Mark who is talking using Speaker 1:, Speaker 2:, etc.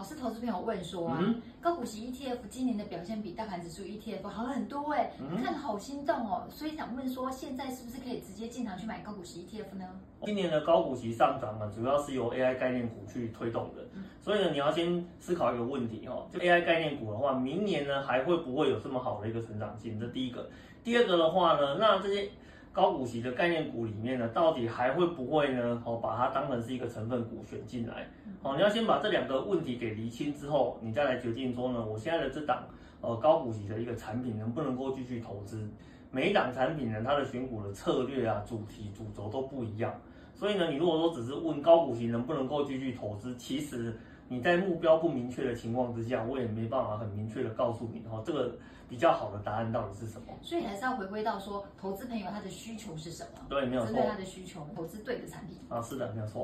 Speaker 1: 老师，投资朋友问说啊，嗯、高股息 ETF 今年的表现比大盘指数 ETF 好很多哎，嗯、看得好心动哦，所以想问说，现在是不是可以直接进场去买高股息 ETF 呢？
Speaker 2: 今年的高股息上涨呢，主要是由 AI 概念股去推动的，嗯、所以呢，你要先思考一个问题哦，就 AI 概念股的话，明年呢还会不会有这么好的一个成长性？这第一个，第二个的话呢，那这些。高股息的概念股里面呢，到底还会不会呢？哦，把它当成是一个成分股选进来。哦，你要先把这两个问题给厘清之后，你再来决定说呢，我现在的这档呃高股息的一个产品能不能够继续投资？每一档产品呢，它的选股的策略啊、主题、主轴都不一样。所以呢，你如果说只是问高股息能不能够继续投资，其实。你在目标不明确的情况之下，我也没办法很明确的告诉你哈，这个比较好的答案到底是什么？
Speaker 1: 所以还是要回归到说，投资朋友他的需求是什么？
Speaker 2: 对，没有错。
Speaker 1: 针对他的需求，投资对的产品。
Speaker 2: 啊，是的，没有错。